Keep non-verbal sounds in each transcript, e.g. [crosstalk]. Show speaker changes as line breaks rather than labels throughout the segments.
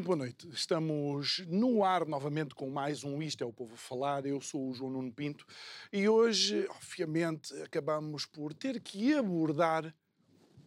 Muito boa noite. Estamos no ar novamente com mais um Isto é o Povo a Falar. Eu sou o João Nuno Pinto e hoje, obviamente, acabamos por ter que abordar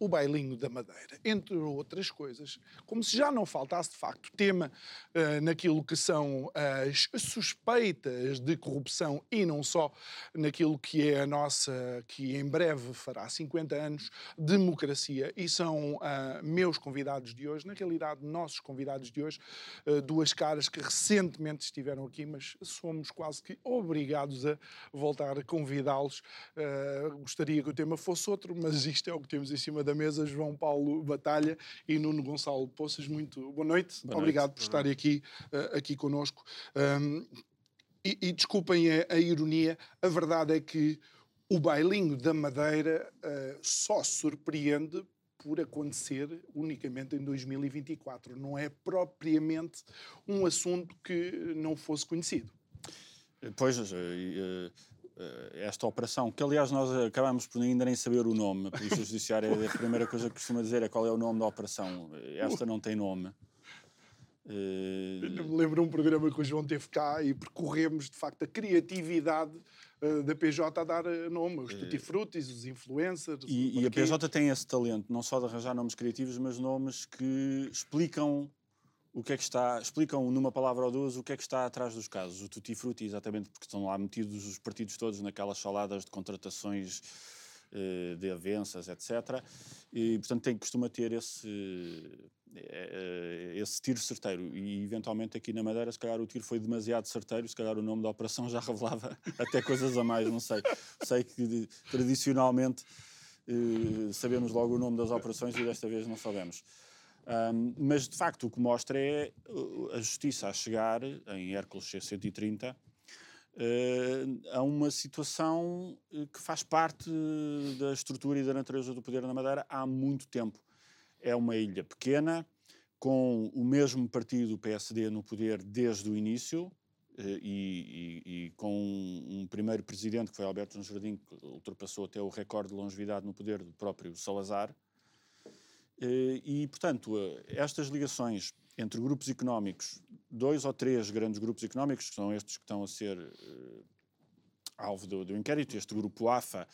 o bailinho da Madeira, entre outras coisas, como se já não faltasse de facto tema uh, naquilo que são as suspeitas de corrupção e não só naquilo que é a nossa, que em breve fará 50 anos, democracia. E são uh, meus convidados de hoje, na realidade, nossos convidados de hoje, uh, duas caras que recentemente estiveram aqui, mas somos quase que obrigados a voltar a convidá-los. gostaria que o tema fosse outro, mas isto é o que temos em cima da mesa, João Paulo Batalha e Nuno Gonçalo Poças. Muito boa noite. Boa Obrigado noite. por estarem aqui, uh, aqui connosco. Um, e, e, desculpem a, a, ironia, a verdade é que o bailinho da Madeira uh, só surpreende por acontecer unicamente em 2024. Não é propriamente um assunto que não fosse conhecido.
Pois, eh, esta operação, que aliás nós acabamos por ainda nem saber o nome, a Polícia Judiciária é a primeira coisa que costuma dizer é qual é o nome da operação. Esta não tem nome.
Uh... Lembro um programa que o João teve cá e percorremos de facto a criatividade uh, da PJ a dar nome, os tutti frutis, os influencers.
E, e a PJ tem esse talento, não só de arranjar nomes criativos, mas nomes que explicam o que é que está, explicam numa palavra ou duas o que é que está atrás dos casos. O tutti frutti, exatamente porque estão lá metidos os partidos todos naquelas saladas de contratações eh, de avanças, etc. E, portanto, tem, costuma ter esse, eh, esse tiro certeiro. E, eventualmente, aqui na Madeira, se calhar o tiro foi demasiado certeiro, se calhar o nome da operação já [laughs] revelava até coisas a mais, não sei. Sei que, tradicionalmente, eh, sabemos logo o nome das operações e desta vez não sabemos. Um, mas, de facto, o que mostra é uh, a justiça a chegar, em Hércules C-130, uh, a uma situação uh, que faz parte da estrutura e da natureza do poder na Madeira há muito tempo. É uma ilha pequena, com o mesmo partido, PSD, no poder desde o início, uh, e, e, e, com um, primeiro presidente, que foi Alberto Jardim, que ultrapassou até o recorde de longevidade no poder do próprio Salazar, eh, e, portanto, eh, estas ligações entre grupos económicos, dois ou três grandes grupos económicos, que são estes que estão a ser uh, alvo do, do, inquérito, este grupo AFA,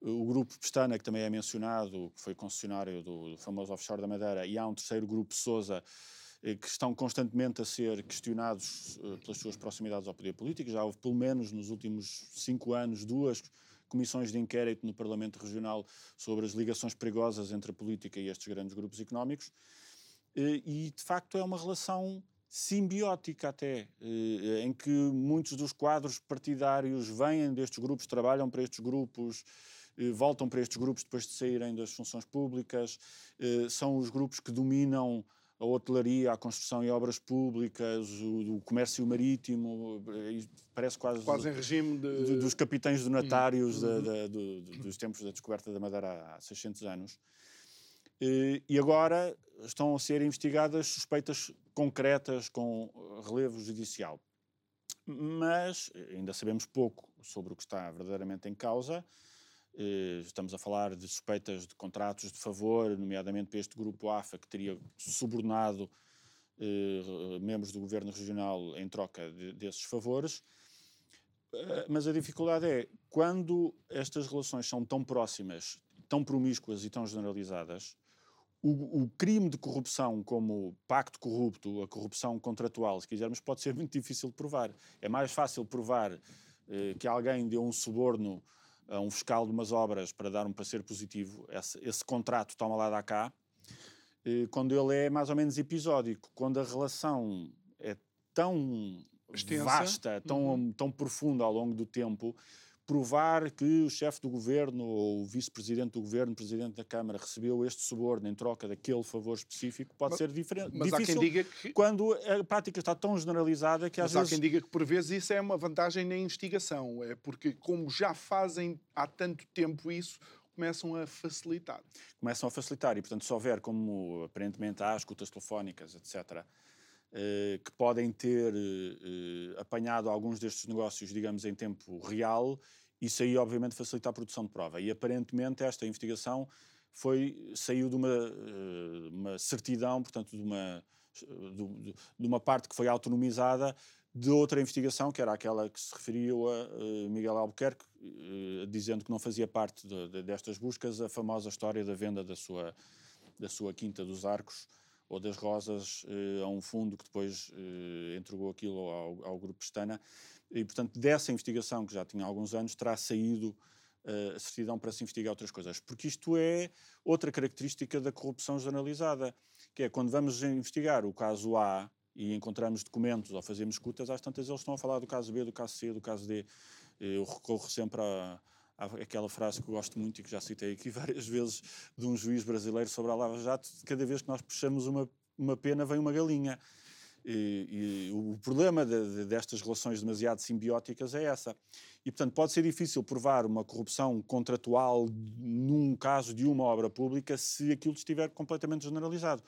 o grupo Pestana, que também é mencionado, que foi concessionário do, do famoso offshore da Madeira, e há um terceiro grupo, Sousa, que estão constantemente a ser questionados pelas suas proximidades ao poder político. Já houve, pelo menos nos últimos cinco anos, duas comissões de inquérito no Parlamento Regional sobre as ligações perigosas entre a política e estes grandes grupos económicos. Eh, e, de facto, é uma relação simbiótica até, eh, em que muitos dos quadros partidários vêm destes grupos, trabalham para estes grupos, eh, voltam para estes grupos depois de saírem das funções públicas, são os grupos que dominam a hotelaria, a construção e obras públicas, o, o comércio marítimo, parece quase,
quase em regime de...
de dos capitães donatários uhum. da, da, do, dos tempos da descoberta da Madeira há 600 anos. E, e agora estão a ser investigadas suspeitas concretas com relevo judicial. Mas ainda sabemos pouco sobre o que está verdadeiramente em causa. Eh, estamos a falar de suspeitas de contratos de favor, nomeadamente para este grupo AFA, que teria subornado eh, membros do governo regional em troca de, desses favores. Eh, mas a dificuldade é, quando estas relações são tão próximas, tão promíscuas e tão generalizadas, o, o, crime de corrupção, como pacto corrupto, a corrupção contratual, se quisermos, pode ser muito difícil de provar. É mais fácil provar eh, que alguém deu um suborno a um fiscal de umas obras para dar um parecer positivo, esse, esse contrato toma lá da cá, quando ele é mais ou menos episódico, quando a relação é tão Extensa. vasta, tão, uhum. tão profunda ao longo do tempo, provar que o chefe do governo ou o vice-presidente do governo, presidente da Câmara, recebeu este suborno em troca daquele favor específico pode
mas,
ser diferente.
Mas
difícil
há quem diga que.
Quando a prática está tão generalizada que às
mas
vezes.
há quem diga que por vezes isso é uma vantagem na investigação. É porque, como já fazem há tanto tempo isso, começam a facilitar.
Começam a facilitar e, portanto, se houver, como aparentemente há escutas telefónicas, etc., que podem ter eh, apanhado alguns destes negócios, digamos, em tempo real, isso aí, obviamente, facilita a produção de prova. E, aparentemente, esta investigação foi, saiu de uma, eh, uma certidão, portanto, de uma, de, de uma parte que foi autonomizada de outra investigação, que era aquela que se referiu a uh, Miguel Albuquerque, uh, dizendo que não fazia parte de, de, destas buscas a famosa história da venda da sua, da sua Quinta dos Arcos ou das Rosas uh, a um fundo que depois entregou aquilo ao, ao Grupo Pestana. E, portanto, dessa investigação, que já tinha alguns anos, terá saído a certidão para se investigar outras coisas. Porque isto é outra característica da corrupção generalizada, que é quando vamos investigar o caso A, e encontramos documentos ou fazemos escutas, às tantas eles estão a falar do caso B, do caso C, do caso D. Eu recorro sempre à, àquela frase que eu gosto muito e que já citei aqui [laughs] várias vezes de um juiz brasileiro sobre a Lava Jato: cada vez que nós puxamos uma, uma pena, vem uma galinha. E, e o problema de, de, destas relações demasiado simbióticas é essa. E, portanto, pode ser difícil provar uma corrupção contratual num caso de uma obra pública se aquilo estiver completamente generalizado.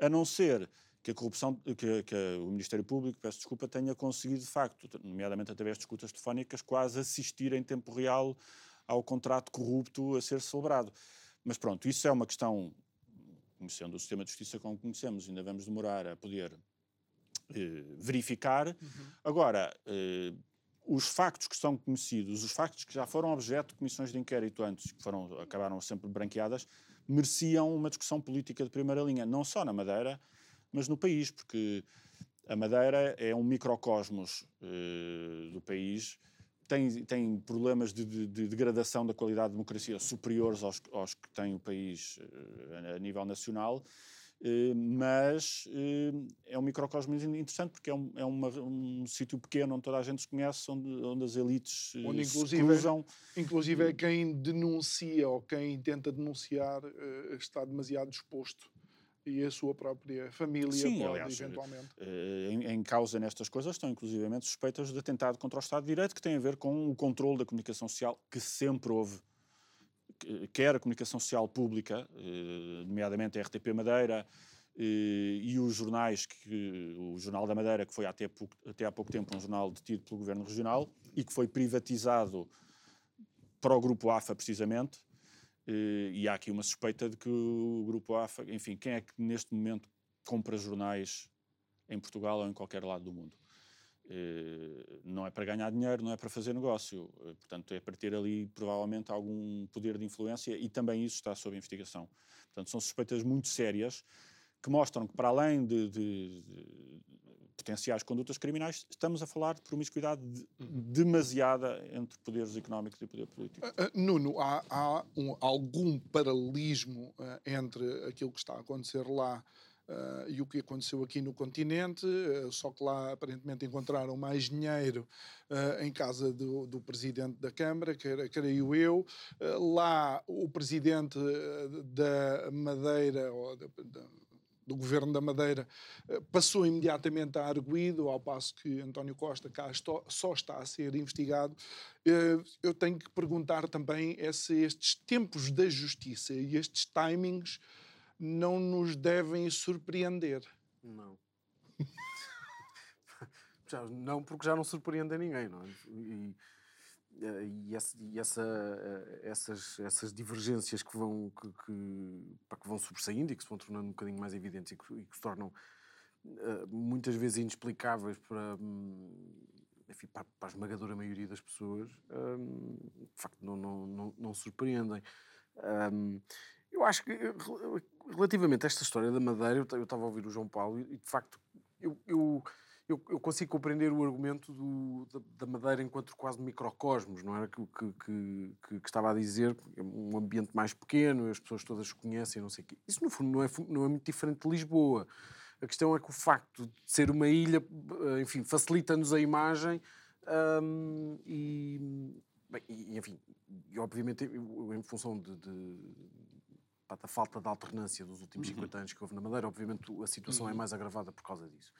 A não ser que a corrupção, que, que, o Ministério Público, peço desculpa, tenha conseguido de facto, nomeadamente através de escutas telefónicas, quase assistir em tempo real ao contrato corrupto a ser celebrado. Mas pronto, isso é uma questão, conhecendo o sistema de justiça como conhecemos, ainda vamos demorar a poder eh, verificar. Uhum. Agora, eh, os factos que são conhecidos, os factos que já foram objeto de comissões de inquérito antes, que foram, acabaram sempre branqueadas, mereciam uma discussão política de primeira linha, não só na Madeira, mas no país, porque a Madeira é um microcosmos uh, do país, tem, tem problemas de, de, de, degradação da qualidade de democracia superiores aos, aos que tem o país uh, a nível nacional, uh, mas é um microcosmos interessante porque é, um, é uma, um sítio pequeno onde toda a gente se conhece, onde, onde as elites onde, se cruzam.
Inclusive é quem denuncia ou quem tenta denunciar está demasiado exposto e a sua própria família Sim, pode, aliás, eventualmente.
Eh, em, em, causa nestas coisas estão inclusivamente suspeitas de atentado contra o Estado de Direito, que tem a ver com o controle da comunicação social que sempre houve, quer a comunicação social pública, eh, nomeadamente a RTP Madeira, eh, e os jornais, que, o Jornal da Madeira, que foi até, pouco, até há pouco tempo um jornal detido pelo Governo Regional e que foi privatizado para o Grupo AFA, precisamente, e há aqui uma suspeita de que o Grupo AFA, enfim, quem é que neste momento compra jornais em Portugal ou em qualquer lado do mundo? Eh, não é para ganhar dinheiro, não é para fazer negócio. Eh, portanto, é para ter ali provavelmente algum poder de influência e também isso está sob investigação. Portanto, são suspeitas muito sérias que mostram que, para além de, de potenciais condutas criminais, estamos a falar de promiscuidade de, demasiada entre poderes económicos e poder político. Uh,
uh, Nuno, há, há um, algum paralelismo uh, entre aquilo que está a acontecer lá Uh, e o que aconteceu aqui no continente, uh, só que lá aparentemente encontraram mais dinheiro uh, em casa do, do, presidente da Câmara, creio eu. lá o presidente da Madeira, ou da, da do governo da Madeira eh, passou imediatamente a arguído, ao passo que António Costa cá só está a ser investigado. Eh, eu tenho que perguntar também é se estes tempos da justiça e estes timings não nos devem surpreender.
Não. [laughs] não, porque já não surpreende ninguém, não é? E, e, essa, e essa, eh, essas, essas divergências que vão, que, que, que, vão sobressaindo e que se vão tornando um bocadinho mais evidentes e que, e que se tornam uh, muitas vezes inexplicáveis para, hum, enfim, para, para, a esmagadora maioria das pessoas, um, de facto não, não, não, não surpreendem. Um, eu acho que, relativamente a esta história da Madeira, eu estava a ouvir o João Paulo e, de facto, eu, eu eu, eu, consigo compreender o argumento do, da, da, Madeira enquanto quase microcosmos, não era? Que, que, que, que, estava a dizer, é um ambiente mais pequeno, as pessoas todas se conhecem, não sei o quê. Isso, no fundo, não é, não é muito diferente de Lisboa. A questão é que o facto de ser uma ilha, enfim, facilita-nos a imagem um, e, bem, e, enfim, e obviamente em função de, de da falta de alternância dos últimos 50 uhum. anos que houve na Madeira, obviamente a situação é uhum. é mais agravada por causa disso.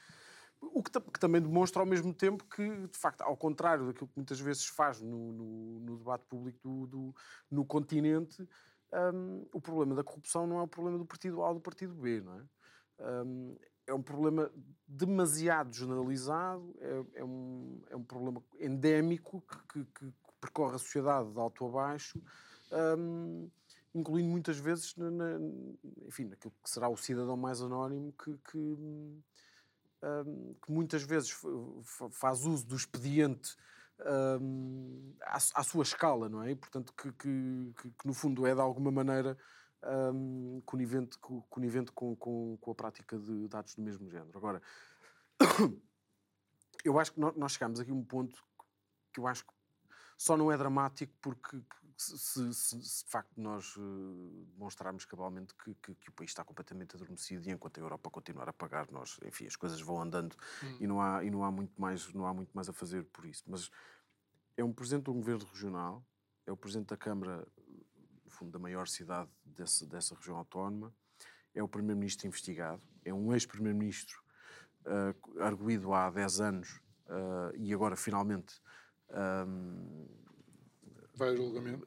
O que, que, também demonstra ao mesmo tempo que, de facto, ao contrário daquilo que muitas vezes faz no, no, no debate público do, do no continente, um, o problema da corrupção não é o problema do partido A ou do partido B, não é? Um, é um problema demasiado generalizado, é, é, um, é um problema endémico que, que, que, percorre a sociedade de alto a baixo, um, incluindo muitas vezes, na, na, enfim, naquilo que será o cidadão mais anónimo que, que, que muitas vezes faz uso do expediente à, à, sua escala, não é? E, portanto, que, que, que, no fundo é de alguma maneira um, conivente, conivente com, com, com, a prática de dados do mesmo género. Agora, [coughs] eu acho que nós chegamos aqui a um ponto que eu acho que só não é dramático porque se, se, se de facto nós uh, demonstrarmos cabalmente que, que, que, o país está completamente adormecido e enquanto a Europa continuar a pagar, nós, enfim, as coisas vão andando hum. e, não há, e não, há muito mais, não há muito mais a fazer por isso. Mas é um presidente de um governo regional, é o presidente da Câmara, no fundo, da maior cidade desse, dessa região autónoma, é o primeiro-ministro investigado, é um ex-primeiro-ministro uh, arguído há 10 anos uh, e agora finalmente um,
vai ao julgamento.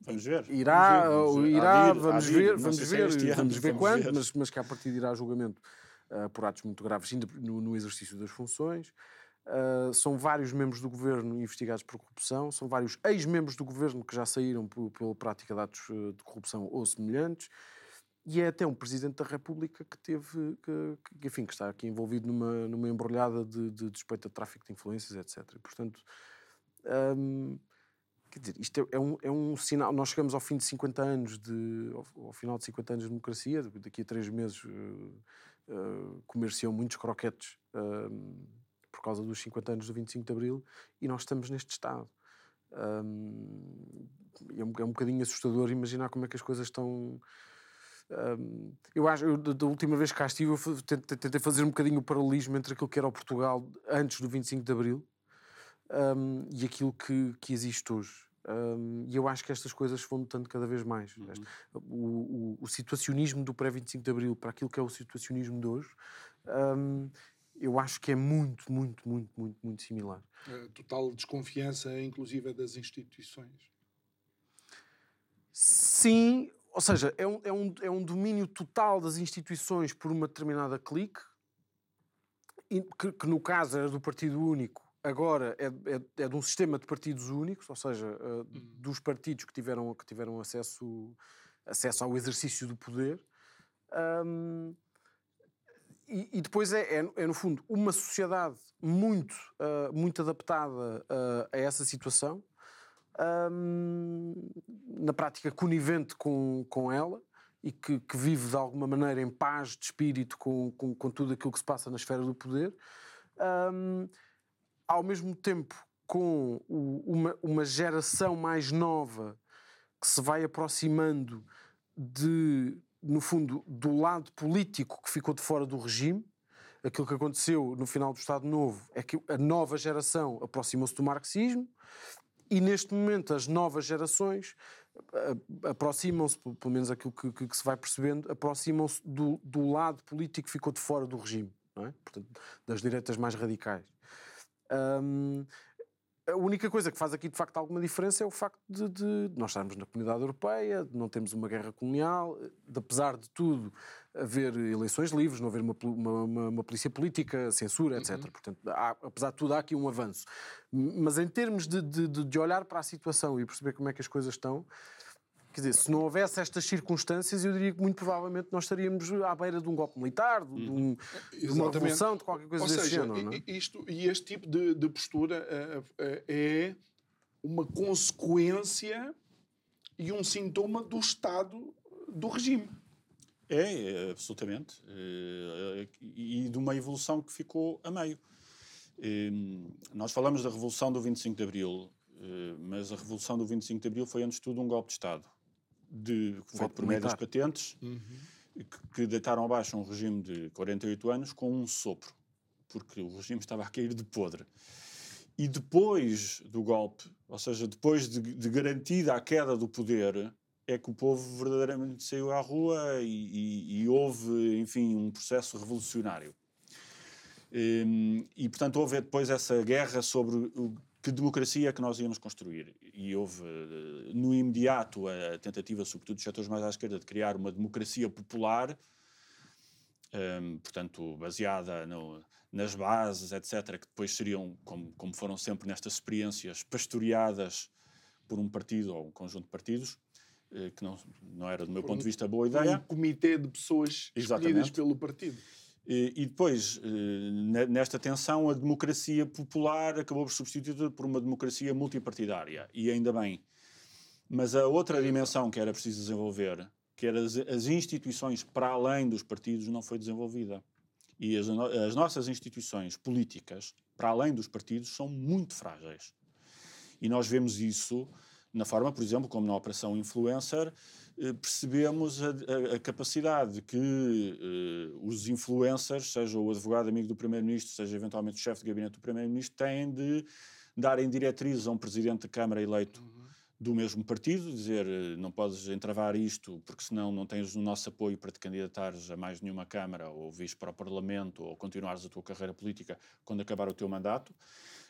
Vamos ver.
Irá, vamos ver, irá, vamos ver, vamos ver, vamos ver quando, mas, mas que a partir de irá a julgamento uh, por atos muito graves, ainda no, no exercício das funções. Uh, são vários membros do governo investigados por corrupção, são vários ex-membros do governo que já saíram pela prática de atos de corrupção ou semelhantes, e é até um presidente da República que teve, que, que enfim, que está aqui envolvido numa, numa embrulhada de, de despeito de tráfico de influências, etc. E, portanto, um, quer dizer, isto é, é, um, é um sinal. Nós chegamos ao fim de 50 anos, de, ao, ao final de 50 anos de democracia, daqui a três meses uh, uh, comerciam muitos croquetes uh, por causa dos 50 anos do 25 de Abril e nós estamos neste estado. Um, é, um, é um bocadinho assustador imaginar como é que as coisas estão. Um, eu acho, eu, da última vez que cá estive, eu tentei fazer um bocadinho o paralelismo entre aquilo que era o Portugal antes do 25 de Abril um, e aquilo que, que existe hoje. Um, e eu acho que estas coisas vão notando cada vez mais. Uhum. O, o, o, situacionismo do pré-25 de Abril para aquilo que é o situacionismo de hoje, um, eu acho que é muito, muito, muito, muito, muito similar.
É, total desconfiança, inclusive, das instituições.
Sim, ou seja, é um, é, um, é um domínio total das instituições por uma determinada clique, que, que no caso era do Partido Único, agora é, é, é, de um sistema de partidos únicos, ou seja, uh, dos partidos que tiveram, que tiveram acesso, acesso ao exercício do poder. Um, e, e, depois é, é, é, no fundo, uma sociedade muito, uh, muito adaptada uh, a essa situação, um, na prática conivente com, com ela e que, que, vive de alguma maneira em paz de espírito com, com, com tudo aquilo que se passa na esfera do poder. Um, ao mesmo tempo com o, uma, uma geração mais nova que se vai aproximando de, no fundo, do lado político que ficou de fora do regime. Aquilo que aconteceu no final do Estado Novo é que a nova geração aproximou-se do marxismo e neste momento as novas gerações aproximam-se, pelo menos aquilo que, que, que se vai percebendo, aproximam-se do, do, lado político que ficou de fora do regime, é? Portanto, das direitas mais radicais. Um, a única coisa que faz aqui de facto alguma diferença é o facto de, de, nós estarmos na comunidade europeia, de não termos uma guerra colonial, de apesar de tudo haver eleições livres, não haver uma, uma, uma polícia política, censura, etc. Uhum. Portanto, há, apesar de tudo, há aqui um avanço. Mas em termos de, de, de olhar para a situação e perceber como é que as coisas estão, Quer dizer, se não houvesse estas circunstâncias, eu diria que muito provavelmente nós estaríamos à beira de um golpe militar, de, um, de uma revolução, de qualquer coisa Ou desse seja, género. Não é?
isto, e este tipo de, de postura uh, uh, é uma consequência e um sintoma do estado do regime.
É, é absolutamente. É, e de uma evolução que ficou a meio. É, nós falamos da Revolução do 25 de Abril, mas a Revolução do 25 de Abril foi, antes de tudo, um golpe de Estado de, feito por meio das patentes, uhum. que, que deitaram abaixo um regime de 48 anos com um sopro, porque o regime estava a cair de podre. E depois do golpe Ou seja, depois de, de garantida a queda do poder, é que o povo verdadeiramente saiu à rua e, e, e houve, enfim, um processo revolucionário. Um, e, portanto, houve depois essa guerra sobre o, que democracia é que nós íamos construir. E houve, no imediato, a tentativa, sobretudo dos setores mais à esquerda, de criar uma democracia popular, um, portanto, baseada no, nas bases, etc., que depois seriam, como, como foram sempre nestas experiências, pastoreadas por um partido ou um conjunto de partidos. Eh, que não, não era, do meu ponto de vista, boa ideia.
Um comitê de pessoas escolhidas pelo partido.
E, depois, eh, nesta tensão, a democracia popular acabou por substituída por uma democracia multipartidária. E ainda bem. Mas a outra dimensão que era preciso desenvolver, que eram as, instituições para além dos partidos, não foi desenvolvida. E as, as nossas instituições políticas, para além dos partidos, são muito frágeis. E nós vemos isso na forma, por exemplo, como na Operação Influencer, percebemos a, a, a capacidade que uh, os influencers, seja o advogado amigo do Primeiro-Ministro, seja eventualmente o chefe de gabinete do Primeiro-Ministro, têm de darem diretrizes a um Presidente de Câmara eleito uhum. do mesmo partido, dizer eh, não podes entravar isto porque senão não tens o nosso apoio para te candidatares a mais nenhuma Câmara ou vires para o Parlamento ou continuares a tua carreira política quando acabar o teu mandato.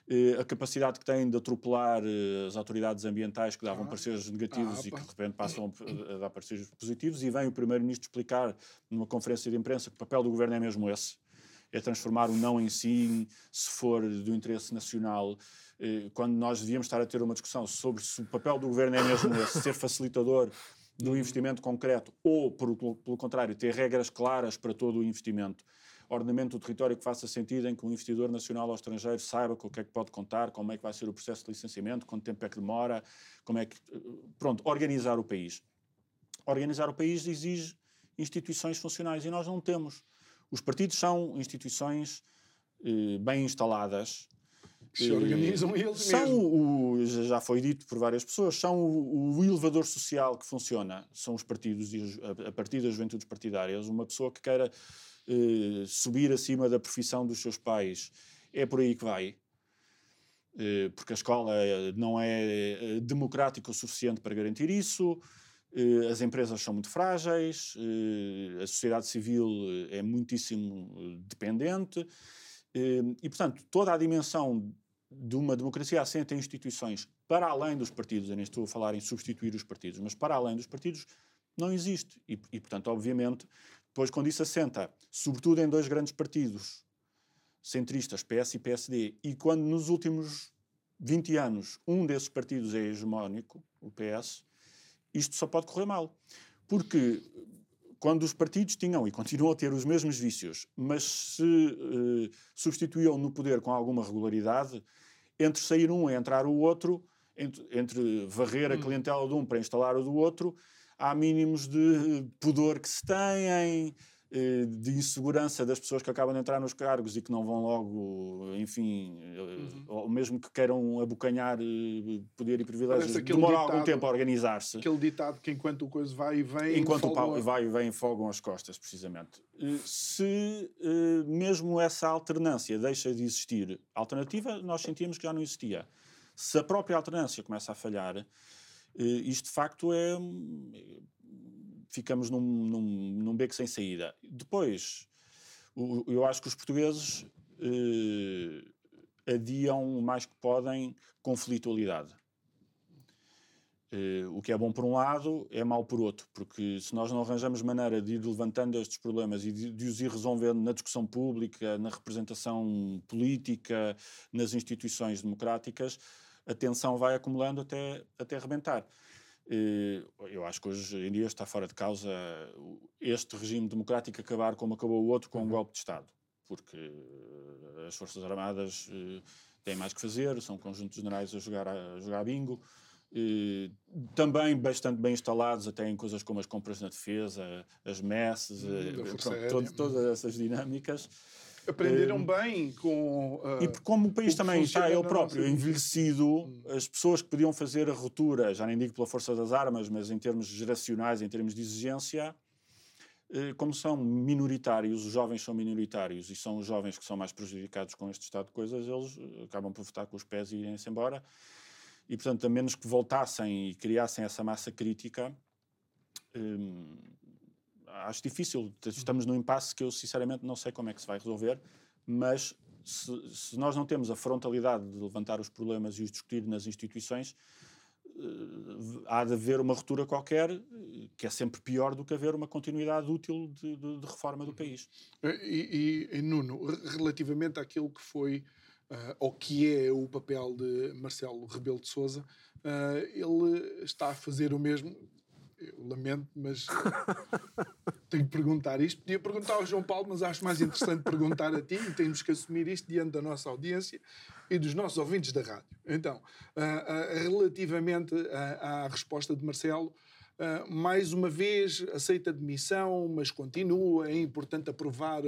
Eh, a capacidade que têm de atropelar eh, as autoridades ambientais que davam ah, pareceres negativos ah, e que de repente passam a, dar pareceres positivos, e vem o Primeiro-Ministro explicar numa conferência de imprensa que o papel do governo é mesmo esse, é transformar o não em si, se for do interesse nacional, eh, quando nós devíamos estar a ter uma discussão sobre se o papel do governo é mesmo esse, [laughs] ser facilitador do uhum. investimento concreto ou, por, pelo contrário, ter regras claras para todo o investimento ordenamento do território que faça sentido, em que um investidor nacional ou estrangeiro saiba com o que é que pode contar, como é que vai ser o processo de licenciamento, quanto tempo é que demora, como é que. Pronto, organizar o país. Organizar o país exige instituições funcionais e nós não temos. Os partidos são instituições eh, bem instaladas.
Se organizam eles
são
mesmo.
O, já foi dito por várias pessoas, são o, o elevador social que funciona, são os partidos e a, a partir das juventudes partidárias. Uma pessoa que queira eh, subir acima da profissão dos seus pais. É por aí que vai. Eh, porque a escola eh, não é democrática o suficiente para garantir isso, as empresas são muito frágeis, a sociedade civil é muitíssimo dependente, e, portanto, toda a dimensão de uma democracia assente em instituições para além dos partidos, eu nem estou a falar em substituir os partidos, mas para além dos partidos, não existe. E, e portanto, obviamente, depois, quando isso assenta, sobretudo em dois grandes partidos centristas, PS e PSD, e quando nos últimos 20 anos um desses partidos é hegemónico, o PS, isto só pode correr mal. Porque quando os partidos tinham e continuam a ter os mesmos vícios, mas se eh, substituíam no poder com alguma regularidade, entre sair um e entrar o outro, entre, entre varrer a hum. clientela de um para instalar o do outro, há mínimos de pudor que se têm, eh, de insegurança das pessoas que acabam de entrar nos cargos e que não vão logo, enfim, eh, uhum. ou mesmo que queiram abocanhar eh, poder e privilégios, demora algum tempo a organizar-se.
Aquele ditado que enquanto o coisa vai e vem...
Enquanto o pau vai e vem, fogam as costas, precisamente. Se mesmo essa alternância deixa de existir, alternativa nós sentimos que já não existia. Se a própria alternância começa a falhar, isto de facto é. Ficamos num, num, num beco sem saída. Depois, eu acho que os portugueses eh, adiam o mais que podem conflitualidade. Eh, o que é bom por um lado é mau por outro, porque se nós não arranjamos maneira de ir levantando estes problemas e de, de os ir resolvendo na discussão pública, na representação política, nas instituições democráticas, a tensão vai acumulando até, até rebentar. Eu acho que hoje em dia está fora de causa este regime democrático acabar como acabou o outro com um uhum. golpe de Estado, porque eh, as Forças Armadas eh, têm mais que fazer, são conjuntos generais a jogar, a jogar bingo, também bastante bem instalados até em coisas como as compras na defesa, as messes, hum, pronto, todas essas dinâmicas.
Aprenderam uh, bem com. Uh,
e como o país também está ele próprio envelhecido, hum. as pessoas que podiam fazer a ruptura, já nem digo pela força das armas, mas em termos geracionais, em termos de exigência, uh, como são minoritários, os jovens são minoritários e são os jovens que são mais prejudicados com este estado de coisas, eles acabam por votar com os pés e irem-se embora. E, portanto, a menos que voltassem e criassem essa massa crítica, hum, acho difícil. Estamos num impasse que eu, sinceramente, não sei como é que se vai resolver, mas se, se nós não temos a frontalidade de levantar os problemas e os discutir nas instituições, uh, há de haver uma ruptura qualquer, que é sempre pior do que haver uma continuidade útil de, de, de reforma do país.
E, e, e, Nuno, relativamente àquilo que foi uh, ou que é o papel de Marcelo Rebelo de Sousa, uh, ele está a fazer o mesmo. Eu lamento, mas [laughs] tenho que perguntar isto. Podia perguntar ao João Paulo, mas acho mais interessante perguntar a ti e temos que assumir isto diante da nossa audiência e dos nossos ouvintes da rádio. Então, uh, uh, relativamente à, à resposta de Marcelo, Uh, mais uma vez aceita demissão, mas continua. É importante aprovar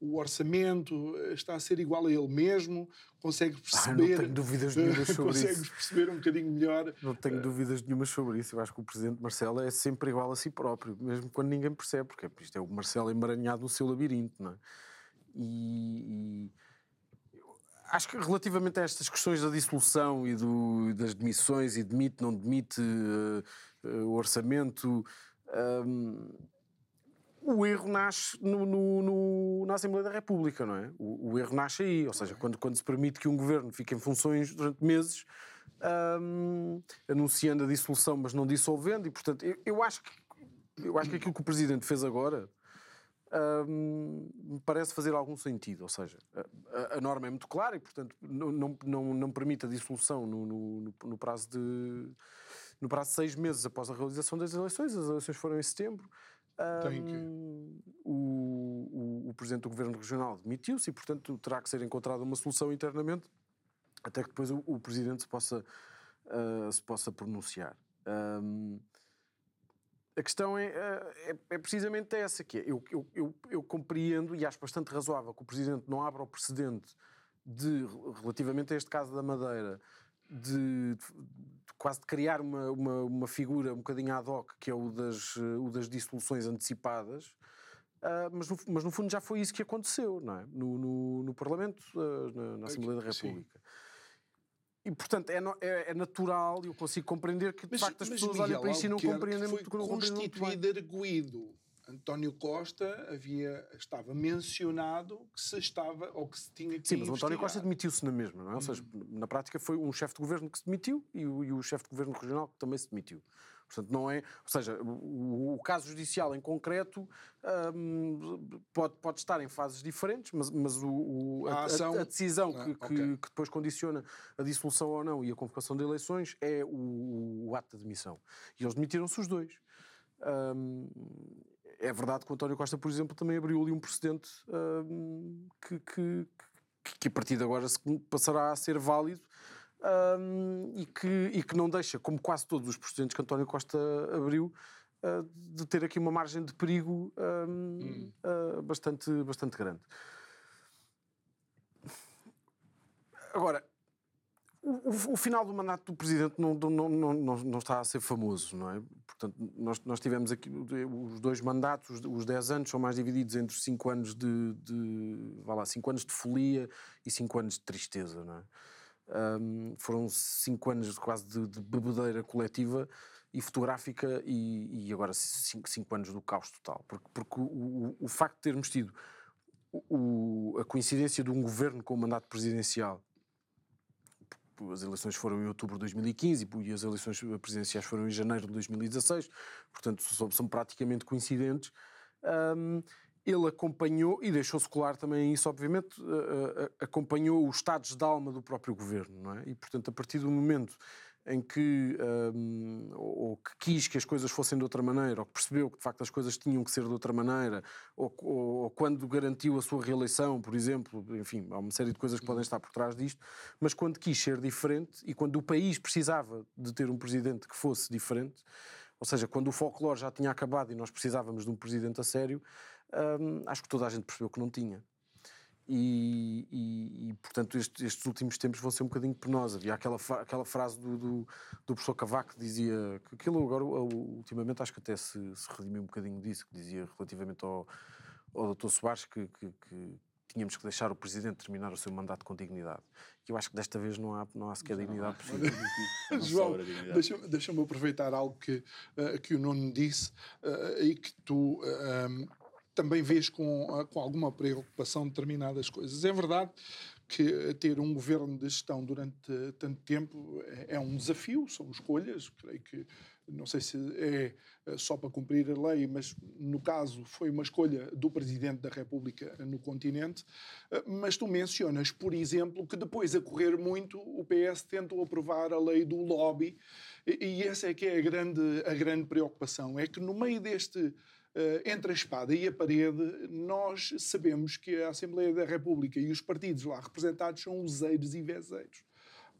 o orçamento, está a ser igual a ele mesmo. Consegue perceber. Ah,
não tenho dúvidas nenhumas [laughs] sobre
consegues isso. perceber um bocadinho melhor.
Não tenho uh, dúvidas nenhumas sobre isso. Eu acho que o presidente Marcelo é sempre igual a si próprio, mesmo quando ninguém percebe, porque isto é o Marcelo emaranhado no seu labirinto, não é? e, e acho que relativamente a estas questões da dissolução e do, das demissões e demite, não demite, uh, uh, o orçamento. Um, o erro nasce no, no, no, na Assembleia da República, não é? O, o, erro nasce aí, ou seja, quando, quando se permite que um governo fique em funções durante meses, um, anunciando a dissolução, mas não dissolvendo, e portanto, eu, eu, acho que, eu acho que aquilo que o Presidente fez agora um, me parece fazer algum sentido, ou seja, a, a, norma é muito clara e, portanto, não, não, não, não permite a dissolução no prazo de no prazo de seis meses após a realização das eleições, as eleições foram em setembro. Um, o, o, o, presidente do governo regional demitiu-se e, portanto, terá que ser encontrada uma solução internamente até que depois o, o presidente se possa, uh, se possa pronunciar. Um, a questão é, é, é, precisamente essa, que é, eu, eu, eu, eu, compreendo e acho bastante razoável que o Presidente não abra o precedente de, relativamente a este caso da Madeira, de, de, quase de criar uma, uma, uma, figura um bocadinho ad hoc, que é o das, o das dissoluções antecipadas, uh, mas, no, mas no fundo já foi isso que aconteceu, não é? No, no, no Parlamento, uh, na, na, Assembleia da República. Sim. E, portanto, é, é, é, natural, eu consigo compreender que, de mas, facto, as pessoas Miguel, olham para isso e não compreendem muito. Foi
constituído arguído António Costa havia, estava mencionado que se estava ou que se tinha que
Sim, mas o António Costa demitiu-se na mesma, não é? Ou seja, hum. na prática foi um chefe de governo que se demitiu e o, e o chefe de governo regional que também se demitiu. Portanto, não é. Ou seja, o, o caso judicial em concreto um, pode, pode estar em fases diferentes, mas, mas o, o a, a, ação... a, decisão ah, que, okay. que, que, depois condiciona a dissolução ou não e a convocação de eleições é o, o ato de demissão. E eles demitiram-se os dois. Um, é verdade que o António Costa, por exemplo, também abriu ali um precedente que, que, que, a partir de agora passará a ser válido e, que, e que não deixa, como quase todos os precedentes que António Costa abriu, uh, de ter aqui uma margem de perigo um, hum. uh, bastante, bastante grande. Agora, o, o, final do mandato do Presidente não, não, não, não, está a ser famoso, não é? Portanto, nós, nós tivemos aqui os dois mandatos, os, os 10 anos são mais divididos entre 5 anos de, de, vá lá, 5 anos de folia e 5 anos de tristeza, não é? Um, foram 5 anos quase de, de, bebedeira coletiva e fotográfica e, e agora 5 anos do caos total. Porque, porque o, o, o facto de termos tido o, a coincidência de um governo com o mandato presidencial as eleições foram em outubro de 2015 e as eleições presidenciais foram em janeiro de 2016, portanto são praticamente coincidentes. Um, ele acompanhou, e deixou-se colar também isso, obviamente, uh, uh, acompanhou os estados de alma do próprio governo, não é? E, portanto, a partir do momento em que um, ou que quis que as coisas fossem de outra maneira, ou que percebeu que de facto as coisas tinham que ser de outra maneira, ou, ou, ou, quando garantiu a sua reeleição, por exemplo, enfim, há uma série de coisas que podem estar por trás disto, mas quando quis ser diferente e quando o país precisava de ter um presidente que fosse diferente, ou seja, quando o folclore já tinha acabado e nós precisávamos de um presidente a sério, um, acho que toda a gente percebeu que não tinha. E, e, e, portanto estes, estes, últimos tempos vão ser um bocadinho penosos. Havia aquela, aquela frase do, do, do professor Cavaco que dizia que aquilo agora, ultimamente, acho que até se, se redimiu um bocadinho disso, que dizia relativamente ao, ao Dr. Soares que, que, que, tínhamos que deixar o Presidente terminar o seu mandato com dignidade. E eu acho que desta vez não há, não há sequer dignidade possível. [laughs]
João, deixa-me deixa aproveitar algo que, uh, que o Nuno disse uh, e que tu uh, também vês com, com alguma preocupação determinadas coisas. É verdade que ter um governo de gestão durante tanto tempo é, é um desafio, são escolhas, creio que não sei se é eh, só para cumprir a lei, mas no caso foi uma escolha do Presidente da República no continente. Eh, mas tu mencionas, por exemplo, que depois a correr muito o PS tentou aprovar a lei do lobby e essa é que é a grande, a grande preocupação, é que no meio deste entre a espada e a parede, nós sabemos que a Assembleia da República e os partidos lá representados são useiros e vezeiros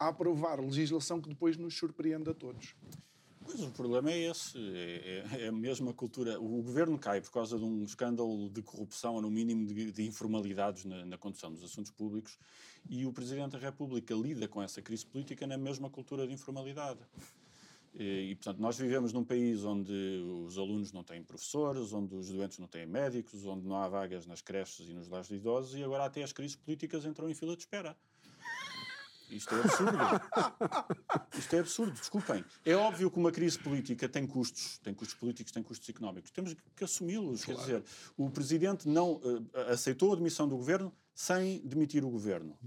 a aprovar legislação que depois nos surpreende a todos.
Pois o problema é esse, é, é, é, cultura. O governo cai por causa de um escândalo de corrupção, ou no mínimo de, de informalidades na, na, condução dos assuntos públicos, e o Presidente da República lida com essa crise política na mesma cultura de informalidade. E, portanto, nós vivemos num país onde os alunos não têm professores, onde os doentes não têm médicos, onde não há vagas nas creches e nos lares de idosos, e agora até as crises políticas entram em fila de espera. Isto é absurdo. Isto é absurdo, desculpem. É óbvio que uma crise política tem custos, tem custos políticos, tem custos económicos. Temos que assumi-los. Claro. Quer dizer, o Presidente não uh, aceitou a demissão do Governo sem demitir o Governo.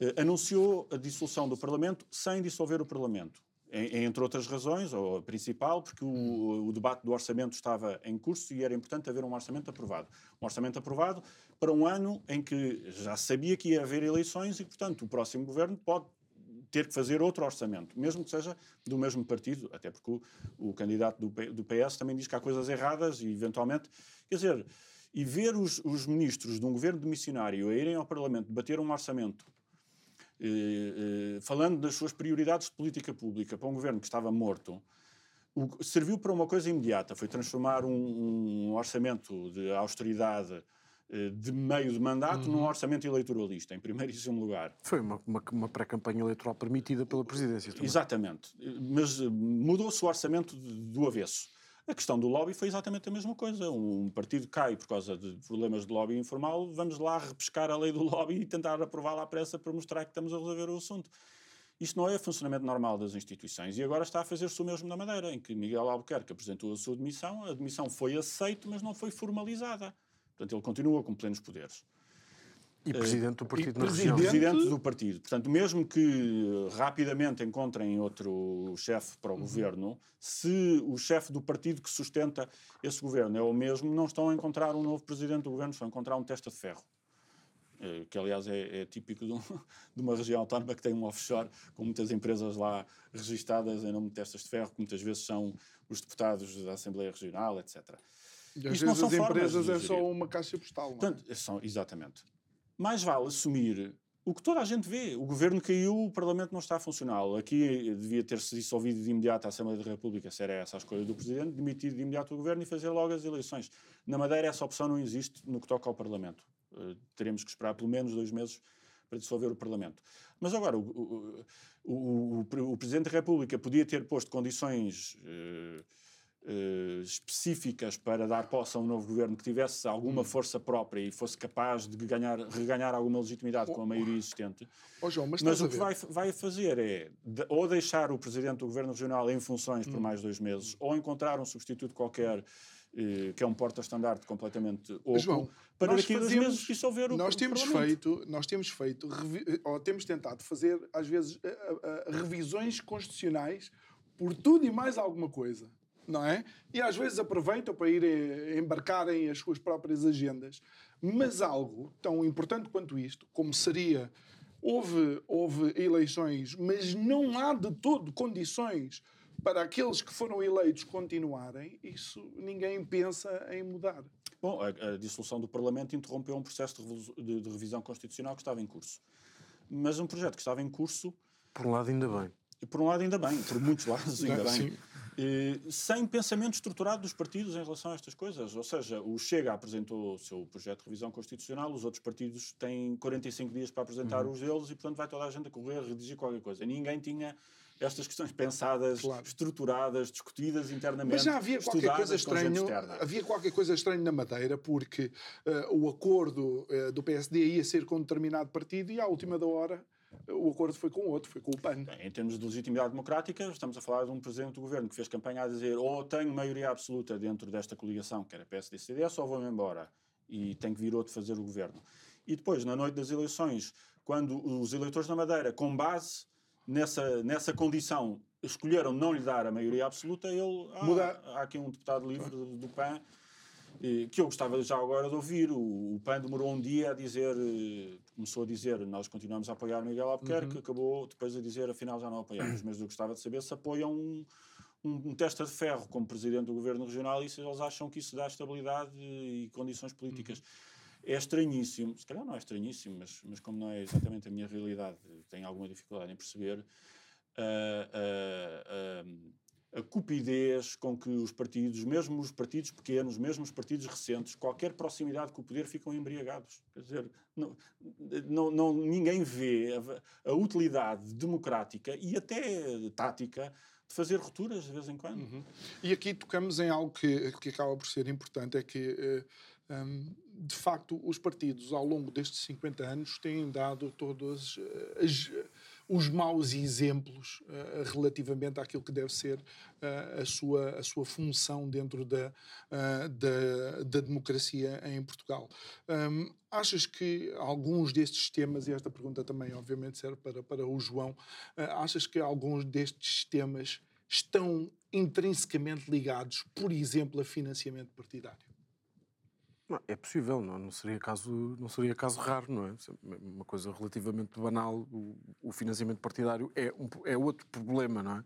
Uh, anunciou a dissolução do Parlamento sem dissolver o Parlamento entre outras razões, ou a principal, porque o, o, debate do orçamento estava em curso e era importante haver um orçamento aprovado. Um orçamento aprovado para um ano em que já sabia que ia haver eleições e, portanto, o próximo governo pode ter que fazer outro orçamento, mesmo que seja do mesmo partido, até porque o, o candidato do, do, PS também diz que há coisas erradas e, eventualmente, quer dizer, e ver os, os ministros de um governo de missionário a irem ao Parlamento debater um orçamento falando das suas prioridades de política pública para um governo que estava morto, o, serviu para uma coisa imediata, foi transformar um, um orçamento de austeridade eh, de meio de mandato uhum. num orçamento eleitoralista, em primeiríssimo lugar.
Foi uma, uma, uma pré-campanha eleitoral permitida pela presidência. Também.
Exatamente. Mas mudou-se o orçamento do avesso. A questão do lobby foi exatamente a mesma coisa. Um partido cai por causa de problemas de lobby informal, vamos lá repescar a lei do lobby e tentar aprová-la à pressa para mostrar que estamos a resolver o assunto. Isto não é funcionamento normal das instituições e agora está a fazer-se o mesmo na Madeira, em que Miguel Albuquerque apresentou a sua demissão, a demissão foi aceita, mas não foi formalizada. Portanto, ele continua com plenos poderes.
E presidente do partido na
presidente, presidente do partido. Portanto, mesmo que rapidamente encontrem outro chefe para o uhum. governo, se o chefe do partido que sustenta esse governo é o mesmo, não estão a encontrar um novo presidente do governo, estão a encontrar um testa de ferro. Eh, que, aliás, é, é típico de, um, [laughs] de, uma região autónoma que tem um offshore com muitas empresas lá registadas em nome de testas de ferro, que muitas vezes são os deputados da Assembleia Regional, etc.
E às Isto vezes as empresas é só uma caixa postal. Não
é? Portanto, são, exatamente mais vale assumir o que toda a gente vê. O governo caiu, o Parlamento não está a funcionar. Aqui devia ter-se dissolvido de imediato a Assembleia da República, se era essa a escolha do Presidente, demitir de imediato o governo e fazer logo as eleições. Na Madeira, essa opção não existe no que toca ao Parlamento. Uh, teremos que esperar pelo menos dois meses para dissolver o Parlamento. Mas agora, o, o, o, o Presidente da República podia ter posto condições. Uh, Uh, específicas para dar posse a um novo governo que tivesse alguma hum. força própria e fosse capaz de ganhar, reganhar alguma legitimidade oh, com a maioria existente.
Oh, João, mas,
mas o que vai, vai fazer é de, ou deixar o presidente do governo regional em funções hum. por mais dois meses, ou encontrar um substituto qualquer. Eh, que é um porta-estandarte completamente oco,
João,
para daqui a dois meses dissolver o
nós temos feito Nós temos feito, ou temos tentado fazer, às vezes, revisões constitucionais por tudo e mais alguma coisa não é? E às vezes aproveitam para ir eh, embarcarem as suas próprias agendas. Mas algo tão importante quanto isto, como seria houve, houve eleições, mas não há de todo condições para aqueles que foram eleitos continuarem, isso ninguém pensa em mudar.
Bom, a, a dissolução do Parlamento interrompeu um processo de, de, de, revisão constitucional que estava em curso. Mas um projeto que estava em curso.
Por um lado, ainda bem.
Por um lado, ainda bem, por muitos lados, ainda bem. Sim. Eh, sem pensamento estruturado dos partidos em relação a estas coisas. Ou seja, o Chega apresentou o seu projeto de revisão constitucional, os outros partidos têm 45 dias para apresentar uhum. os deles e, portanto, vai toda a gente a correr, a redigir qualquer coisa. Ninguém tinha estas questões pensadas, claro. estruturadas, discutidas internamente.
Mas já havia qualquer coisa estranho. Havia qualquer coisa estranha na Madeira, porque uh, o acordo uh, do PSD ia ser com um determinado partido e à última da hora o acordo foi com outro, foi com o PAN.
Em termos de legitimidade democrática, estamos a falar de um presidente do governo que fez campanha a dizer ou tenho maioria absoluta dentro desta coligação, que era PSD-CDS, ou vou-me embora e tem que vir outro fazer o governo. E depois, na noite das eleições, quando os eleitores na Madeira, com base nessa, nessa condição, escolheram não lhe dar a maioria absoluta, ele. Ah, Muda. Há aqui um deputado livre do PAN que eu gostava já agora de ouvir. O, o PAN demorou um dia a dizer, eh, começou a dizer, nós continuamos a apoiar Miguel Albuquerque, uhum. acabou depois a dizer, afinal já não apoiamos. Mas eu gostava de saber se apoiam um, um, um testa de ferro como presidente do governo regional e se eles acham que isso dá estabilidade e condições políticas. Uhum. É estranhíssimo, se calhar não é estranhíssimo, mas, mas como não é exatamente a minha realidade, tenho alguma dificuldade em perceber. Uh, uh, uh, a cupidez com que os partidos, mesmo os partidos pequenos, mesmo os partidos recentes, qualquer proximidade com o poder ficam embriagados. Quer dizer, não, não, não ninguém vê a, a, utilidade democrática e até tática de fazer rupturas de vez em quando. Uhum.
E aqui tocamos em algo que, que acaba por ser importante, é que eh, um, de facto os partidos ao longo destes 50 anos têm dado todas as os maus exemplos uh, relativamente àquilo que deve ser uh, a, sua, a sua função dentro da, uh, da, da, democracia em Portugal. Um, achas que alguns destes temas, e esta pergunta também obviamente serve para, para o João, achas que alguns destes temas estão intrinsecamente ligados, por exemplo, a financiamento partidário?
Não, é possível, não, não, seria caso, não seria caso raro, não é? Uma coisa relativamente banal, o, o financiamento partidário é, um, é outro problema, não é?